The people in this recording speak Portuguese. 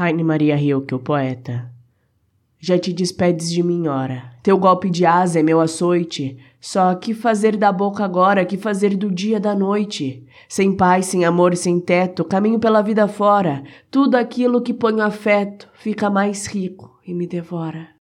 Heine Maria Rilke, o poeta. Já te despedes de mim, ora. Teu golpe de asa é meu açoite. Só que fazer da boca agora, que fazer do dia da noite? Sem paz, sem amor, sem teto, caminho pela vida fora. Tudo aquilo que ponho afeto fica mais rico e me devora.